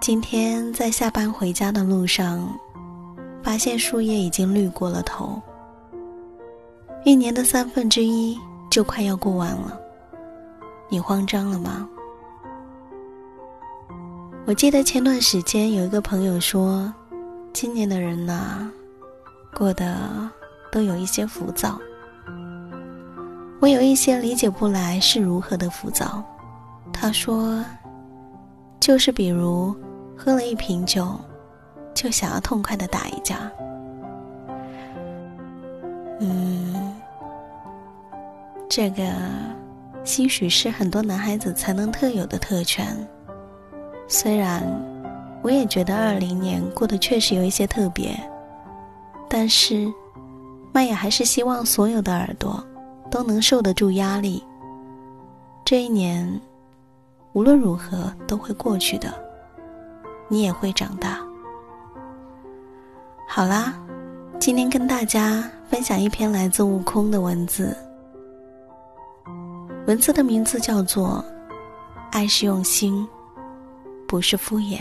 今天在下班回家的路上，发现树叶已经绿过了头。一年的三分之一就快要过完了，你慌张了吗？我记得前段时间有一个朋友说，今年的人呐，过得都有一些浮躁。我有一些理解不来是如何的浮躁。他说，就是比如。喝了一瓶酒，就想要痛快的打一架。嗯，这个兴许是很多男孩子才能特有的特权。虽然我也觉得二零年过得确实有一些特别，但是麦雅还是希望所有的耳朵都能受得住压力。这一年无论如何都会过去的。你也会长大。好啦，今天跟大家分享一篇来自悟空的文字。文字的名字叫做《爱是用心，不是敷衍》。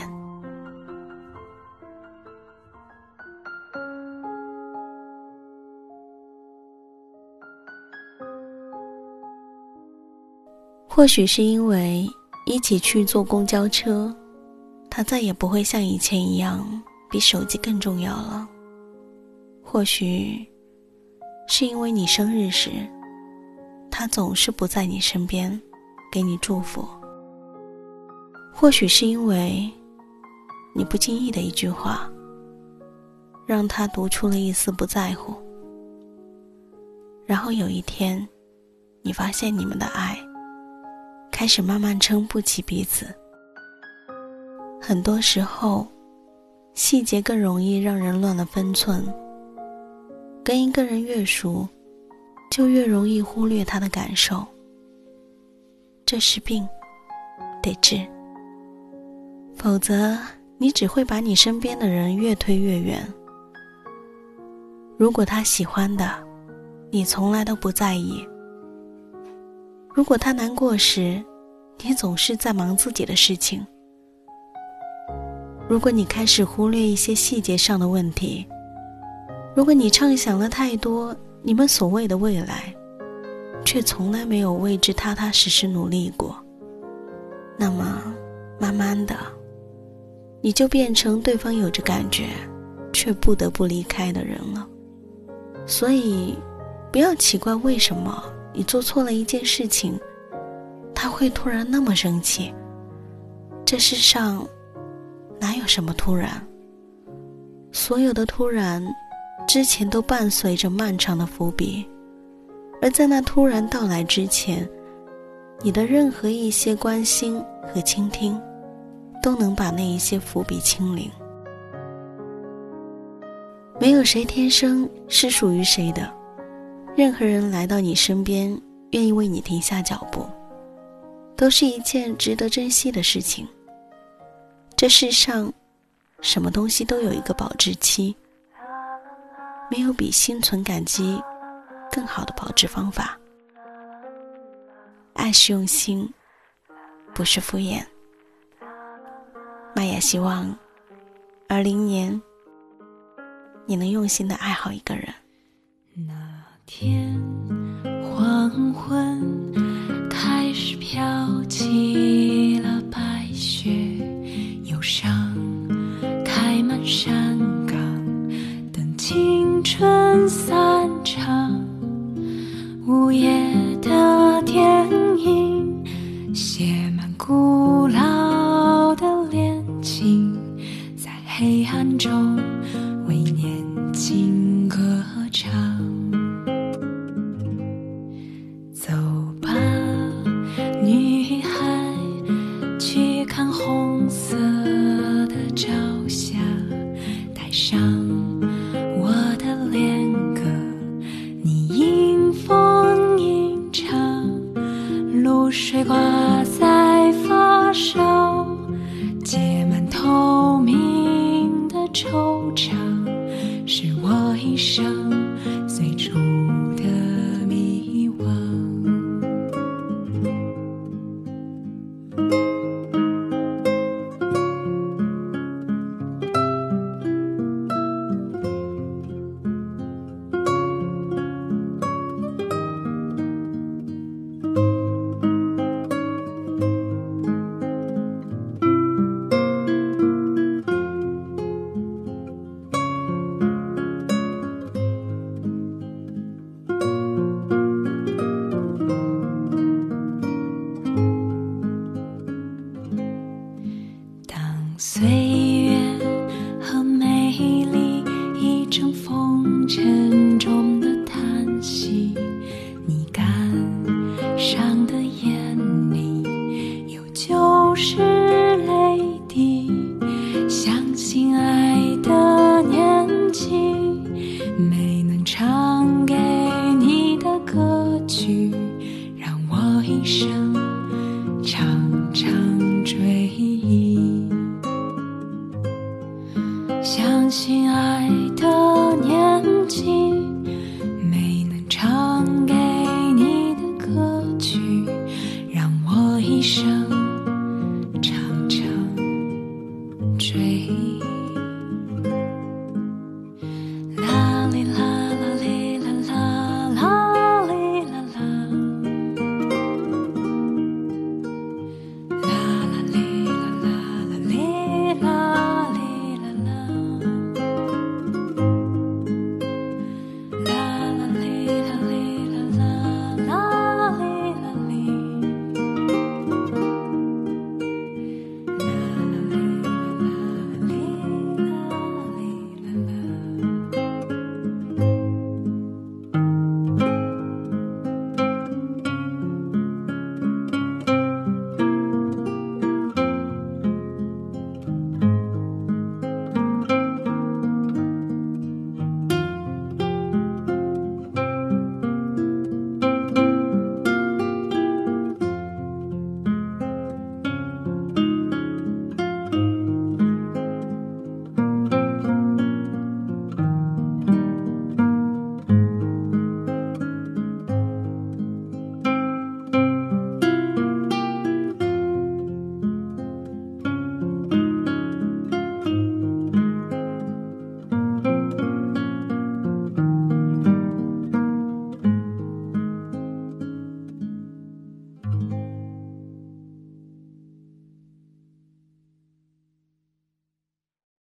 或许是因为一起去坐公交车。他再也不会像以前一样比手机更重要了。或许是因为你生日时，他总是不在你身边，给你祝福。或许是因为你不经意的一句话，让他读出了一丝不在乎。然后有一天，你发现你们的爱开始慢慢撑不起彼此。很多时候，细节更容易让人乱了分寸。跟一个人越熟，就越容易忽略他的感受。这是病，得治。否则，你只会把你身边的人越推越远。如果他喜欢的，你从来都不在意；如果他难过时，你总是在忙自己的事情。如果你开始忽略一些细节上的问题，如果你畅想了太多你们所谓的未来，却从来没有为之踏踏实实努力过，那么慢慢的，你就变成对方有着感觉，却不得不离开的人了。所以，不要奇怪为什么你做错了一件事情，他会突然那么生气。这世上哪有什么突然？所有的突然，之前都伴随着漫长的伏笔。而在那突然到来之前，你的任何一些关心和倾听，都能把那一些伏笔清零。没有谁天生是属于谁的，任何人来到你身边，愿意为你停下脚步，都是一件值得珍惜的事情。这世上，什么东西都有一个保质期，没有比心存感激。更好的保质方法，爱是用心，不是敷衍。玛雅希望，二零年你能用心的爱好一个人。那天黄昏 show.